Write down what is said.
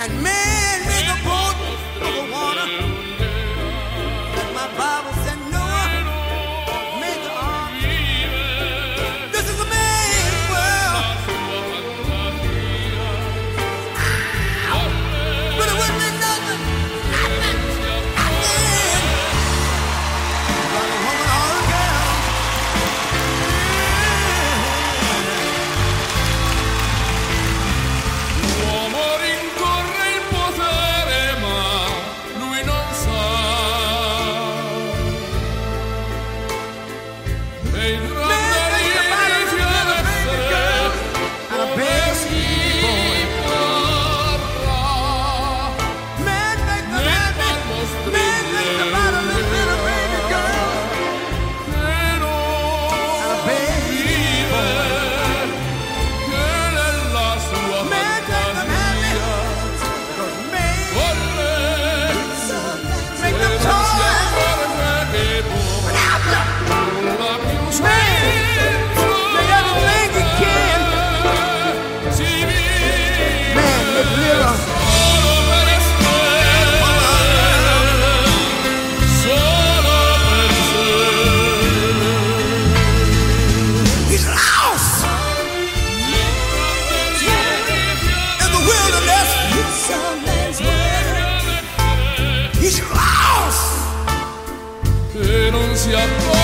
And man Yeah.